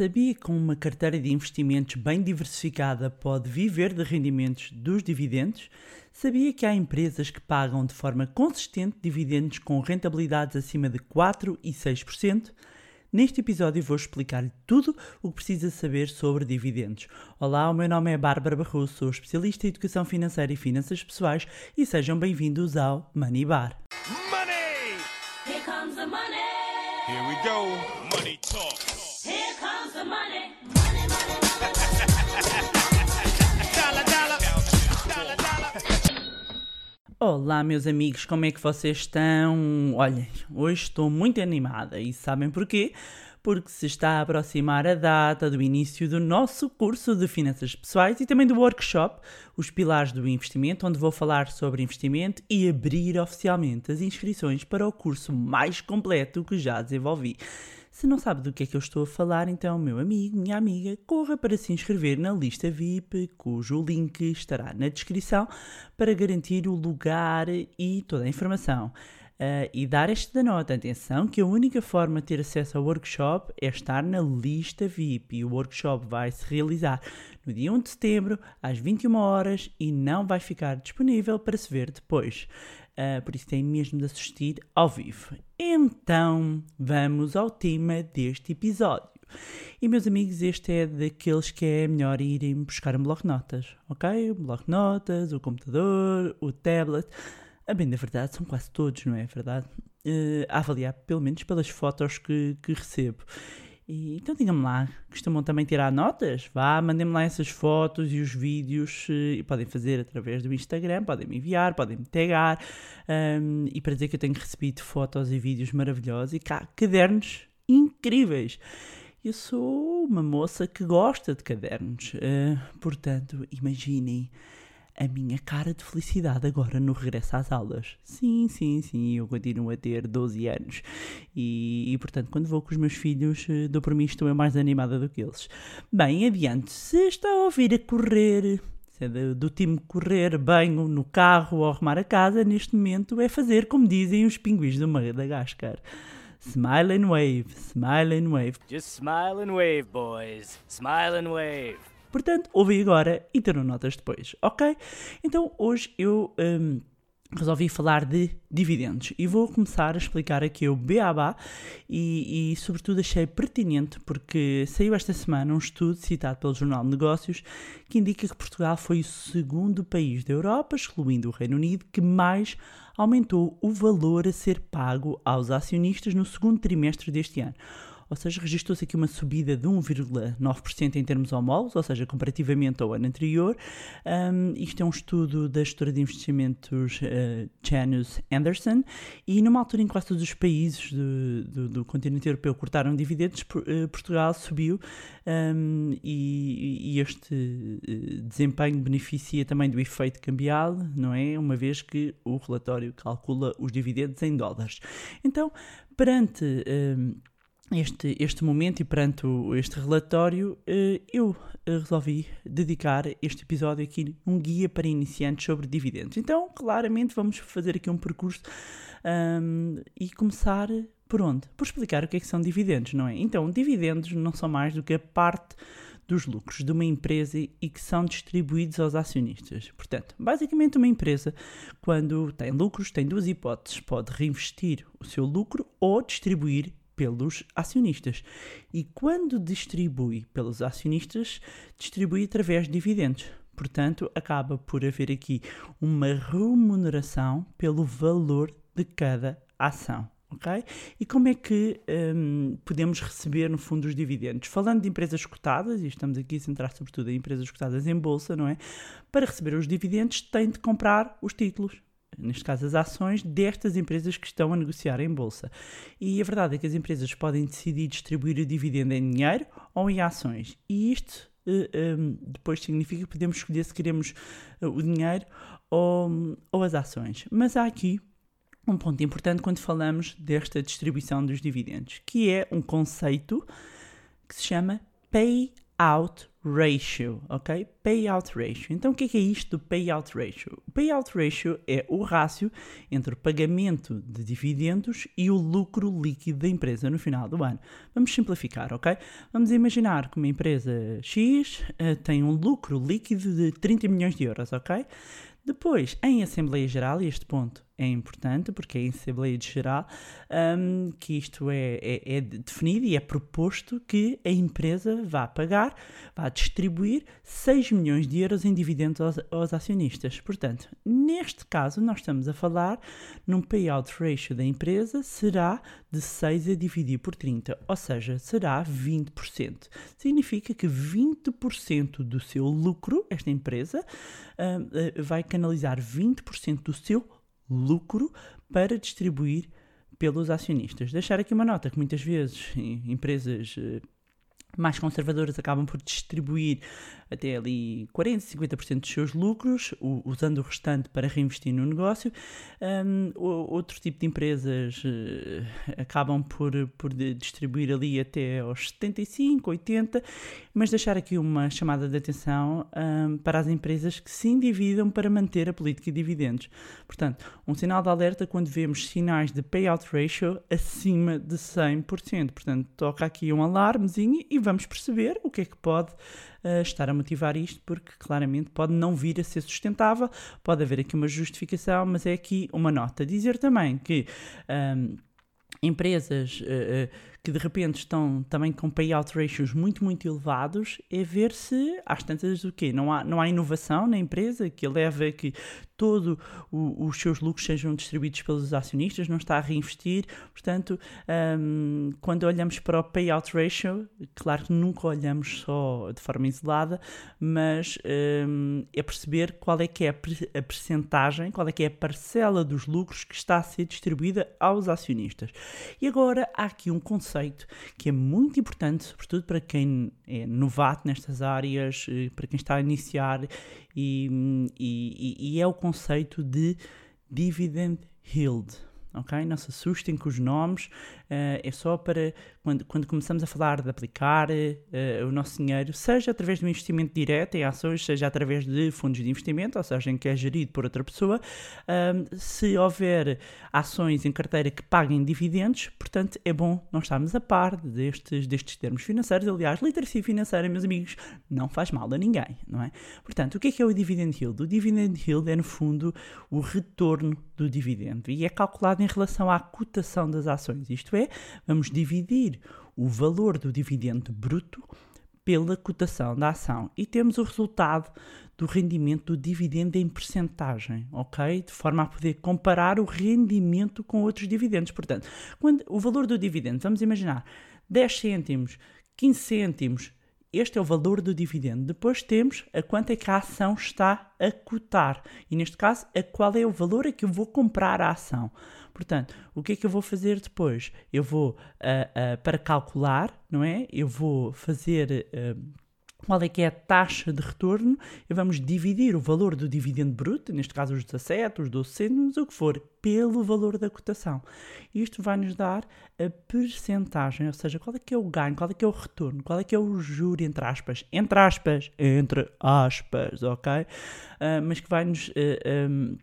Sabia que com uma carteira de investimentos bem diversificada pode viver de rendimentos dos dividendos? Sabia que há empresas que pagam de forma consistente dividendos com rentabilidades acima de 4 e 6%? Neste episódio vou explicar-lhe tudo o que precisa saber sobre dividendos. Olá, o meu nome é Bárbara Barroso, sou especialista em educação financeira e finanças pessoais e sejam bem-vindos ao Money Bar. Money! Here comes the money. Here we go. Olá, meus amigos, como é que vocês estão? Olhem, hoje estou muito animada e sabem porquê? Porque se está a aproximar a data do início do nosso curso de Finanças Pessoais e também do workshop Os Pilares do Investimento, onde vou falar sobre investimento e abrir oficialmente as inscrições para o curso mais completo que já desenvolvi. Se não sabe do que é que eu estou a falar, então, meu amigo, minha amiga, corra para se inscrever na lista VIP, cujo link estará na descrição, para garantir o lugar e toda a informação. Ah, e dar esta nota, atenção, que a única forma de ter acesso ao workshop é estar na lista VIP. E o workshop vai se realizar no dia 1 de setembro, às 21 horas, e não vai ficar disponível para se ver depois. Ah, por isso tem mesmo de assistir ao vivo. Então, vamos ao tema deste episódio. E meus amigos, este é daqueles que é melhor irem buscar um bloco de notas, ok? Um bloco de notas, o computador, o tablet. A bem da verdade, são quase todos, não é verdade? Eh, a avaliar, pelo menos pelas fotos que, que recebo. E, então digam-me lá, costumam também tirar notas? Vá, mandem-me lá essas fotos e os vídeos, eh, e podem fazer através do Instagram, podem me enviar, podem me tagar, ahm, e para dizer que eu tenho recebido fotos e vídeos maravilhosos, e cá, cadernos incríveis. Eu sou uma moça que gosta de cadernos, eh, portanto, imaginem a minha cara de felicidade agora no regresso às aulas. Sim, sim, sim, eu continuo a ter 12 anos. E, e, portanto, quando vou com os meus filhos, eh, dou por mim estou é mais animada do que eles. Bem, adiante, se está a ouvir a correr, se é do, do time correr, banho no carro ou arrumar a casa, neste momento é fazer como dizem os pinguins do Madagascar. Smile and wave, smile and wave. Just smile and wave, boys. Smile and wave. Portanto, ouvi agora e terão notas depois, ok? Então, hoje eu hum, resolvi falar de dividendos e vou começar a explicar aqui o BABA e, e, sobretudo, achei pertinente porque saiu esta semana um estudo citado pelo Jornal de Negócios que indica que Portugal foi o segundo país da Europa, excluindo o Reino Unido, que mais aumentou o valor a ser pago aos acionistas no segundo trimestre deste ano ou seja, registrou-se aqui uma subida de 1,9% em termos homólogos, ou seja, comparativamente ao ano anterior. Um, isto é um estudo da gestora de investimentos uh, Janus Anderson, e numa altura em que quase todos os países do, do, do continente europeu cortaram dividendos, uh, Portugal subiu um, e, e este uh, desempenho beneficia também do efeito cambial, não é? Uma vez que o relatório calcula os dividendos em dólares. Então, perante um, este, este momento e perante este relatório, eh, eu eh, resolvi dedicar este episódio aqui um guia para iniciantes sobre dividendos. Então, claramente, vamos fazer aqui um percurso ahm, e começar por onde? Por explicar o que é que são dividendos, não é? Então, dividendos não são mais do que a parte dos lucros de uma empresa e que são distribuídos aos acionistas. Portanto, basicamente uma empresa, quando tem lucros, tem duas hipóteses. Pode reinvestir o seu lucro ou distribuir pelos acionistas. E quando distribui pelos acionistas, distribui através de dividendos. Portanto, acaba por haver aqui uma remuneração pelo valor de cada ação. ok? E como é que hum, podemos receber, no fundo, os dividendos? Falando de empresas cotadas, e estamos aqui a centrar sobretudo em empresas cotadas em bolsa, não é? Para receber os dividendos, tem de comprar os títulos, neste caso as ações, destas empresas que estão a negociar em bolsa. E a verdade é que as empresas podem decidir distribuir o dividendo em dinheiro ou em ações. E isto eh, um, depois significa que podemos escolher se queremos eh, o dinheiro ou, ou as ações. Mas há aqui um ponto importante quando falamos desta distribuição dos dividendos, que é um conceito que se chama payout ratio, ok? Payout ratio. Então, o que é, que é isto do payout ratio? O payout ratio é o rácio entre o pagamento de dividendos e o lucro líquido da empresa no final do ano. Vamos simplificar, ok? Vamos imaginar que uma empresa X eh, tem um lucro líquido de 30 milhões de euros, ok? Depois, em Assembleia Geral, e este ponto é importante porque é em Assembleia Geral um, que isto é, é, é, definido e é proposto que a empresa vá pagar, vá distribuir 6 milhões de euros em dividendos aos, aos acionistas. Portanto, neste caso, nós estamos a falar num payout ratio da empresa será de 6 a dividir por 30, ou seja, será 20%. Significa que 20% do seu lucro, esta empresa, um, vai canalizar 20% do seu lucro para distribuir pelos acionistas. Deixar aqui uma nota que muitas vezes empresas eh, mais conservadoras acabam por distribuir até ali 40, 50% dos seus lucros, usando o restante para reinvestir no negócio. Um, outro tipo de empresas uh, acabam por, por distribuir ali até aos 75, 80, mas deixar aqui uma chamada de atenção um, para as empresas que se endividam para manter a política de dividendos. Portanto, um sinal de alerta quando vemos sinais de payout ratio acima de 100%. Portanto, toca aqui um alarmezinho e vamos perceber o que é que pode uh, estar a motivar isto, porque claramente pode não vir a ser sustentável, pode haver aqui uma justificação, mas é aqui uma nota. Dizer também que. Um, empresas uh, uh, que de repente estão também com payout ratios muito, muito elevados, é ver se, às tantas, o quê? Não há, não há inovação na empresa que leva a que todos os seus lucros sejam distribuídos pelos acionistas, não está a reinvestir. Portanto, um, quando olhamos para o payout ratio, claro que nunca olhamos só de forma isolada, mas um, é perceber qual é que é a percentagem, qual é que é a parcela dos lucros que está a ser distribuída aos acionistas. E agora há aqui um conceito que é muito importante, sobretudo para quem é novato nestas áreas, eh, para quem está a iniciar, e, e, e é o conceito de dividend yield. Ok? Não se assustem com os nomes, uh, é só para quando, quando começamos a falar de aplicar uh, o nosso dinheiro, seja através de um investimento direto em ações, seja através de fundos de investimento, ou seja, em que é gerido por outra pessoa, uh, se houver ações em carteira que paguem dividendos, portanto é bom nós estarmos a par destes, destes termos financeiros. Aliás, literacia financeira, meus amigos, não faz mal a ninguém, não é? Portanto, o que é que é o dividend yield? O dividend yield é, no fundo, o retorno do dividendo e é calculado em relação à cotação das ações, isto é, vamos dividir o valor do dividendo bruto pela cotação da ação e temos o resultado do rendimento do dividendo em percentagem, ok? De forma a poder comparar o rendimento com outros dividendos. Portanto, quando o valor do dividendo, vamos imaginar 10 cêntimos, 15 cêntimos, este é o valor do dividendo. Depois temos a quanto é que a ação está a cotar. E neste caso, a qual é o valor a que eu vou comprar a ação. Portanto, o que é que eu vou fazer depois? Eu vou, uh, uh, para calcular, não é? Eu vou fazer. Uh, qual é que é a taxa de retorno e vamos dividir o valor do dividendo bruto, neste caso os 17, os 12 cêntimos, o que for, pelo valor da cotação. Isto vai nos dar a percentagem, ou seja, qual é que é o ganho, qual é que é o retorno, qual é que é o juro, entre aspas, entre aspas, entre aspas, ok? Uh, mas que vai nos... Uh, um,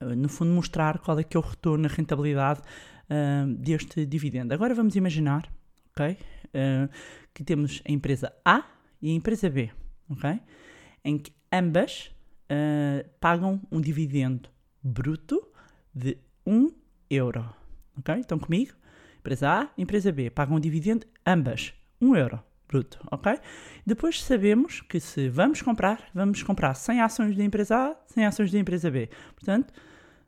no fundo, mostrar qual é que é o retorno, a rentabilidade uh, deste dividendo. Agora vamos imaginar, ok, uh, que temos a empresa A e a empresa B, ok, em que ambas uh, pagam um dividendo bruto de 1 euro, ok? Estão comigo? Empresa A, empresa B pagam um dividendo ambas 1 euro bruto, ok? Depois sabemos que se vamos comprar, vamos comprar 100 ações da empresa A, 100 ações da empresa B. Portanto,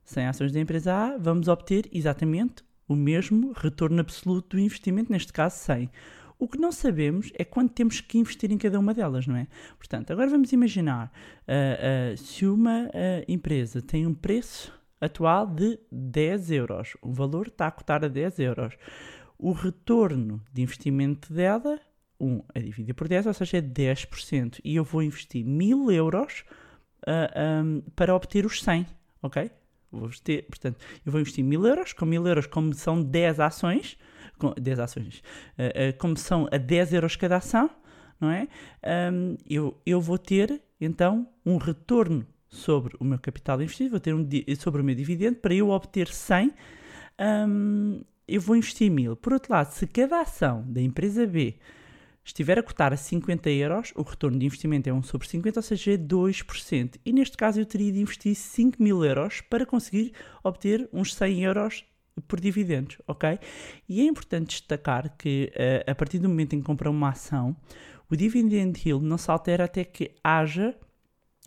100 ações da empresa A, vamos obter exatamente o mesmo retorno absoluto do investimento, neste caso 100. O que não sabemos é quanto temos que investir em cada uma delas, não é? Portanto, agora vamos imaginar uh, uh, se uma uh, empresa tem um preço atual de 10 euros, o valor está a cotar a 10 euros. O retorno de investimento dela 1 a dividir por 10, ou seja, é 10%. E eu vou investir 1000 euros uh, um, para obter os 100, ok? Vou investir, portanto, eu vou investir 1000 euros, com 1000 euros, como são 10 ações, com 10 ações, uh, uh, como são a 10 euros cada ação, não é? Hum, eu, eu vou ter, então, um retorno sobre o meu capital investido, vou ter um sobre o meu dividendo, para eu obter 100, hum, eu vou investir 1000. Por outro lado, se cada ação da empresa B estiver a cotar a 50 euros, o retorno de investimento é 1 sobre 50, ou seja, é 2%. E neste caso eu teria de investir 5 mil euros para conseguir obter uns 100 euros por dividendos, ok? E é importante destacar que eh, a partir do momento em que compra uma ação, o dividend yield não se altera até que haja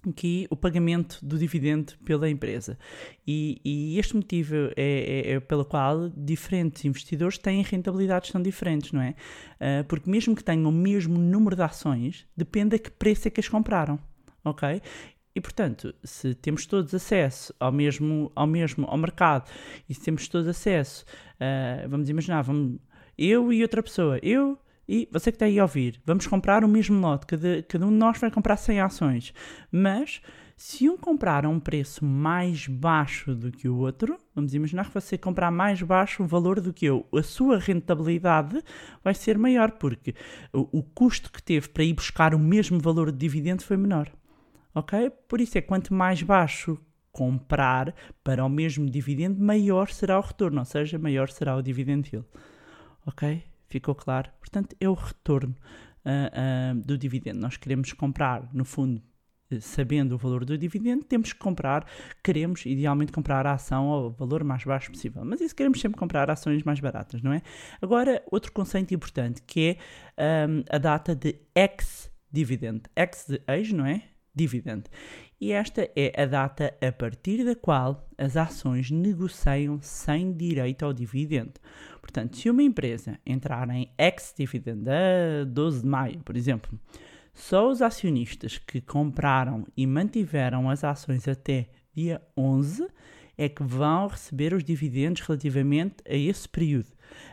aqui o pagamento do dividendo pela empresa. E, e este motivo é, é- é pelo qual diferentes investidores têm rentabilidades tão diferentes, não é? Ah, porque mesmo que tenham o mesmo número de ações, depende a que preço é que as compraram, ok? E portanto, se temos todos acesso ao mesmo, ao mesmo ao mercado e se temos todos acesso, ah, vamos imaginar, vamos, eu e outra pessoa, eu e você que está aí a ouvir, vamos comprar o mesmo lote, cada, cada um de nós vai comprar 100 ações, mas se um comprar a um preço mais baixo do que o outro, vamos imaginar que você comprar mais baixo o valor do que eu, a sua rentabilidade vai ser maior, porque o, o custo que teve para ir buscar o mesmo valor de dividendo foi menor. Ok? Por isso é quanto mais baixo comprar para o mesmo dividendo, maior será o retorno, ou seja, maior será o dividend yield. Ok? Ficou claro? Portanto, é o retorno ah, ah, do dividendo. Nós queremos comprar, no fundo, eh, sabendo o valor do dividendo, temos que comprar, queremos idealmente comprar a ação ao valor mais baixo possível. Mas isso queremos sempre comprar ações mais baratas, não é? Agora, outro conceito importante que é ahm, a data de ex-dividend. Ex de ex, não é? Dividend. E esta é a data a partir da qual as ações negociam sem direito ao dividendo. Portanto, se uma empresa entrar em ex-dividend a 12 de maio, por exemplo, só os acionistas que compraram e mantiveram as ações até dia 11 é que vão receber os dividendos relativamente a esse período.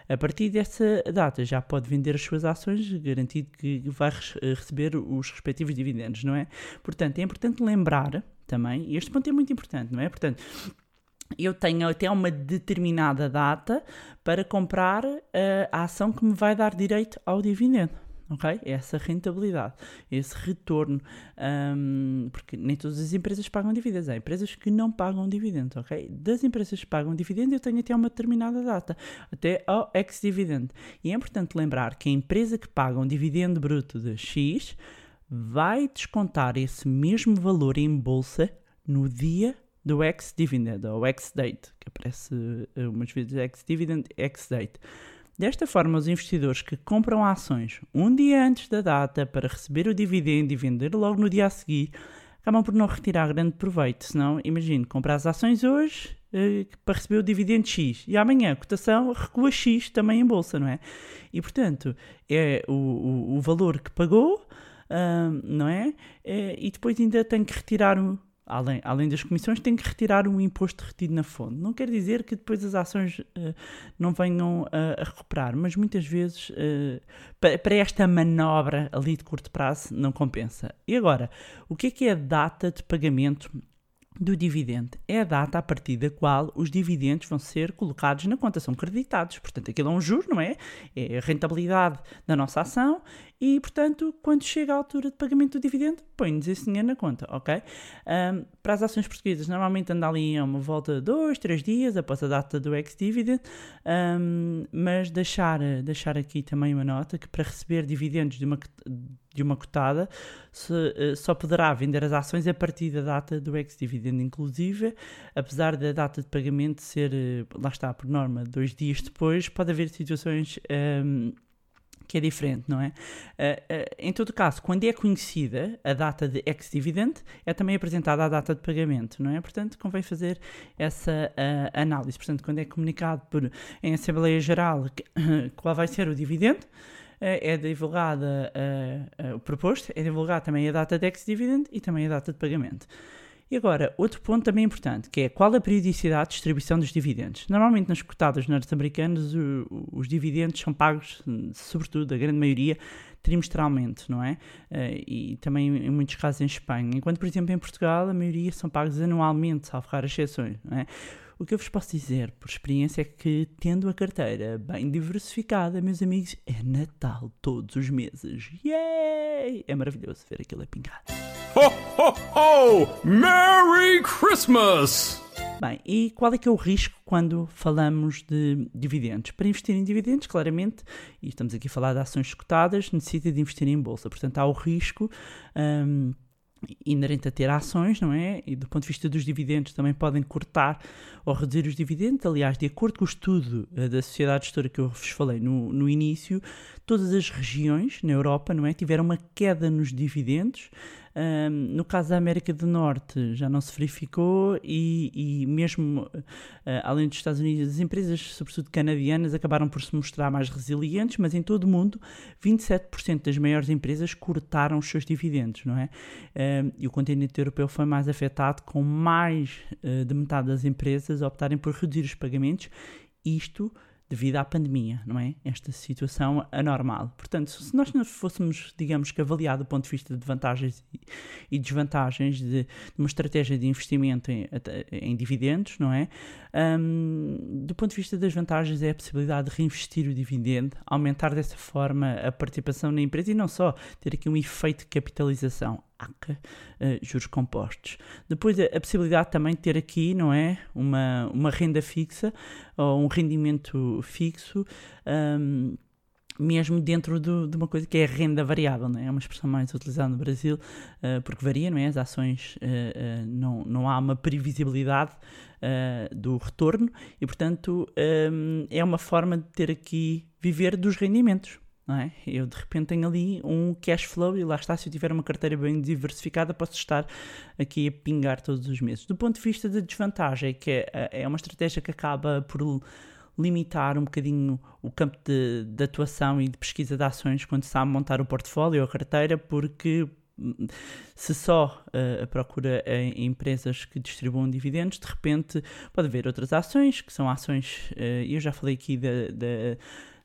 A partir dessa data já pode vender as suas ações, garantido que vai eh, receber os respectivos dividendos, não é? Portanto, é importante lembrar também, e este ponto é muito importante, não é? Portanto, eu tenho até uma determinada data para comprar eh, a ação que me vai dar direito ao dividendo. Ok? Essa rentabilidade, esse retorno, ahm, porque nem todas as empresas pagam dividendos, há empresas que não pagam dividendos, ok? Das empresas que pagam dividendo, eu tenho até uma determinada data, até ao ex-dividend. E é importante lembrar que a empresa que paga um dividendo bruto de X vai descontar esse mesmo valor em bolsa no dia do ex-dividend, ou ex-date, que aparece eh, umas vezes ex-dividend, ex-date. Desta forma, os investidores que compram ações um dia antes da data para receber o dividendo e vender logo no dia a seguir, acabam por não retirar grande proveito. Senão, imagine, comprar as ações hoje eh, para receber o dividendo X e amanhã a cotação recua X também em bolsa, não é? E portanto, é o, o, o valor que pagou, ah, não é? Eh, E depois ainda tem que retirar o. Além, além das comissões, tem que retirar o imposto retido na fonte. Não quer dizer que depois as ações eh, não venham a- a recuperar, mas muitas vezes eh, pa- para esta manobra ali de curto prazo não compensa. E agora, o que é que é a data de pagamento do dividendo? É a data a partir da qual os dividendos vão ser colocados na conta, são creditados. Portanto, aquilo é um juro, não é? É a rentabilidade da nossa ação e, portanto, quando chega a altura de pagamento do dividendo, põe-nos esse dinheiro na conta, ok? Ahm, para as ações portuguesas, normalmente anda ali a uma volta de dois, três dias após a data do ex-dividend, ahm, mas deixar, deixar aqui também uma nota que para receber dividendos de uma, de uma cotada se, eh, só poderá vender as ações a partir da data do ex-dividend, inclusive, apesar da data de pagamento ser, eh, lá está, por norma, dois dias depois, pode haver situações ahm, que é diferente, não é? Ah, ah, em todo caso, quando é conhecida a data de ex-dividend, é também apresentada a data de pagamento, não é? Portanto, convém fazer essa ah, análise. Portanto, quando é comunicado por, em Assembleia Geral que- qual vai ser o dividendo, é divulgada ah, ah, o proposto, é divulgada também a data de ex-dividend e também a data de pagamento. E agora, outro ponto também importante, que é qual a periodicidade de distribuição dos dividendos. Normalmente nas cotadas norte-americanas os dividendos são pagos, sobretudo, a grande maioria, trimestralmente, não é? Eh, e também em muitos casos em Espanha. Enquanto, por exemplo, em Portugal a maioria são pagos anualmente, salvo raras exceções, não é? O que eu vos posso dizer por experiência é que, tendo a carteira bem diversificada, meus amigos, é Natal todos os meses. Yay! É maravilhoso ver aquilo a pingar. Ho, ho, ho! Merry Christmas! Bem, e qual é que é o risco quando falamos de dividendos? Para investir em dividendos, claramente, e estamos aqui a falar de ações escutadas, necessita de investir em bolsa. Portanto, há o risco hum, inerente a ter ações, não é? E do ponto de vista dos dividendos também podem cortar ou reduzir os dividendos. Aliás, de acordo com o estudo eh, da Sociedade Gestora que eu vos falei no, no início, todas as regiões na Europa, não é? Tiveram uma queda nos dividendos. No caso da América do Norte já não se verificou e, e mesmo uh, além dos Estados Unidos, as empresas, sobretudo canadianas, acabaram por se mostrar mais resilientes, mas em todo o mundo 27% das maiores empresas cortaram os seus dividendos, não é? E o continente europeu foi mais afetado, com mais uh, de metade das empresas optarem por reduzir os pagamentos, isto devido à pandemia, não é? Esta situação anormal. Portanto, se nós não fôssemos, digamos que, avaliar do ponto de vista de vantagens e desvantagens de, de uma estratégia de investimento em, em dividendos, não é? Um, do ponto de vista das vantagens é a possibilidade de reinvestir o dividendo, aumentar dessa forma a participação na empresa e não só ter aqui um efeito de capitalização. Uh, juros compostos. Depois a, possibilidade também de ter aqui, não é, uma, uma renda fixa ou um rendimento fixo, um, mesmo dentro do, de uma coisa que é renda variável, não é? é uma expressão mais utilizada no Brasil, uh, porque varia, não é? As ações, uh, não, não há uma previsibilidade do retorno e, portanto, um, é uma forma de ter aqui, viver dos rendimentos não é? Eu de repente tenho ali um cash flow e lá está, se eu tiver uma carteira bem diversificada, posso estar aqui a pingar todos os meses. Do ponto de vista da desvantagem, que é, é uma estratégia que acaba por limitar um bocadinho o campo de, de atuação e de pesquisa de ações quando se sabe montar o portfólio ou a carteira, porque hum, se só uh, procura em empresas que distribuam dividendos, de repente pode haver outras ações, que são ações, uh, eu já falei aqui da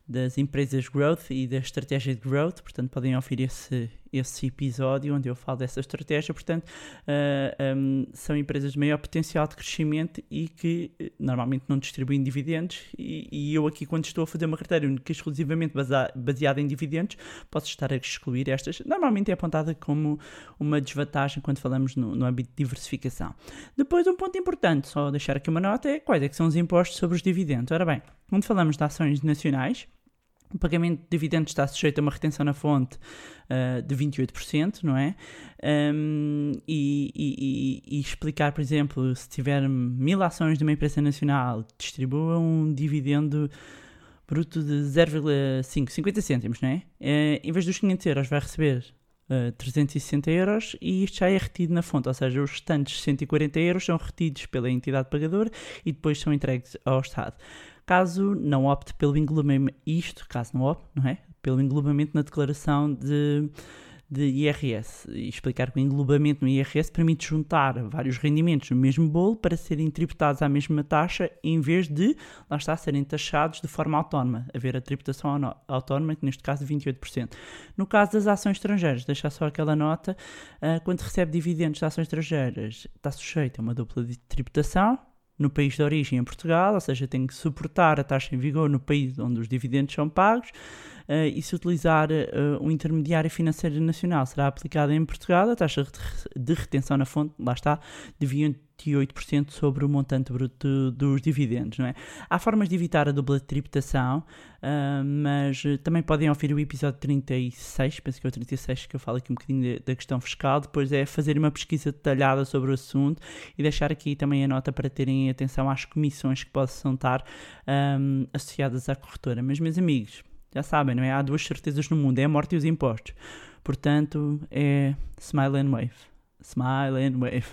das empresas growth e da estratégia de growth, portanto podem ouvir esse, esse episódio onde eu falo dessa estratégia, portanto uh, ah, um, são empresas de maior potencial de crescimento e que uh, normalmente não distribuem dividendos e, e, eu aqui quando estou a fazer uma carteira única exclusivamente baseada em dividendos, posso estar a excluir estas, normalmente é apontada como uma desvantagem quando falamos no, no âmbito de diversificação. Depois um ponto importante, só deixar aqui uma nota, é quais é que são os impostos sobre os dividendos. Ora bem, quando falamos de ações nacionais, o pagamento de dividendos está sujeito a uma retenção na fonte uh, de 28%, não é? Um, e, e, e, explicar, por exemplo, se tiver mil ações de uma empresa nacional, distribua um dividendo bruto de 0,5, 50 cêntimos, não é? Uh, em vez dos 500 euros, vai receber uh, 360 euros e isto já é retido na fonte, ou seja, os restantes 140 euros são retidos pela entidade pagadora e depois são entregues ao Estado caso não opte pelo englobamento, isto, caso não opte, não é? Pelo englobamento na declaração de, de IRS. E explicar que o englobamento no IRS permite juntar vários rendimentos no mesmo bolo para serem tributados à mesma taxa, em vez de, lá está, serem taxados de forma autónoma, haver a tributação autónoma, que neste caso de 28%. No caso das ações estrangeiras, deixar só aquela nota, uh, quando recebe dividendos de ações estrangeiras, está sujeito a uma dupla tributação, no país de origem em Portugal, ou seja, tem que suportar a taxa em vigor no país onde os dividendos são pagos, e se utilizar uh, um intermediário financeiro nacional será aplicada em Portugal a taxa de retenção na fonte, lá está, de 28% sobre o montante bruto dos dividendos. Não é? Há formas de evitar a dupla tributação, uh, mas também podem ouvir o episódio 36, penso que é o 36 que eu falo aqui um bocadinho da questão fiscal, depois é fazer uma pesquisa detalhada sobre o assunto e deixar aqui também a nota para terem atenção às comissões que possam estar um, associadas à corretora. Mas, meus amigos, já sabem, não é? Há duas certezas no mundo, é a morte e os impostos. Portanto, é smile and wave. Smile and wave.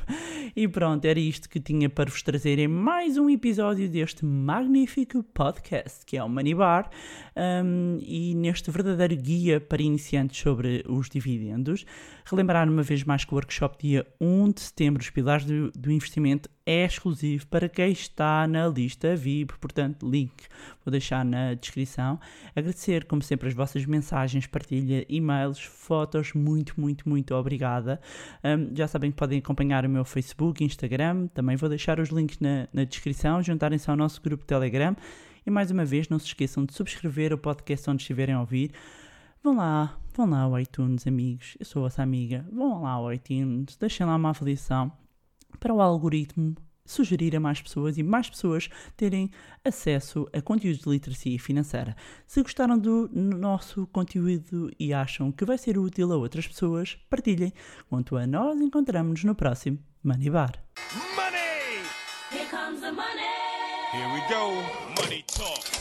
E pronto, era isto que tinha para vos trazer em mais um episódio deste magnífico podcast que é o Money Bar um, e neste verdadeiro guia para iniciantes sobre os dividendos. Relembrar uma vez mais que o workshop dia 1 de setembro, os pilares do, do investimento é exclusivo para quem está na lista VIP, portanto, link vou deixar na descrição. Agradecer, como sempre, as vossas mensagens, partilha, e-mails, fotos, muito, muito, muito obrigada. Um, já sabem que podem acompanhar o meu Facebook, Instagram, também vou deixar os links na, na descrição, juntarem-se ao nosso grupo Telegram. E mais uma vez, não se esqueçam de subscrever o podcast onde estiverem a ouvir. Vão lá, vão lá ao iTunes, amigos. Eu sou a vossa amiga. Vão lá ao iTunes, deixem lá uma avaliação para o algoritmo sugerir a mais pessoas e mais pessoas terem acesso a conteúdos de literacia financeira. Se gostaram do nosso conteúdo e acham que vai ser útil a outras pessoas, partilhem. Quanto a nós, encontramos-nos no próximo Money Bar. Money! Here comes the money. Here we go. Money talk.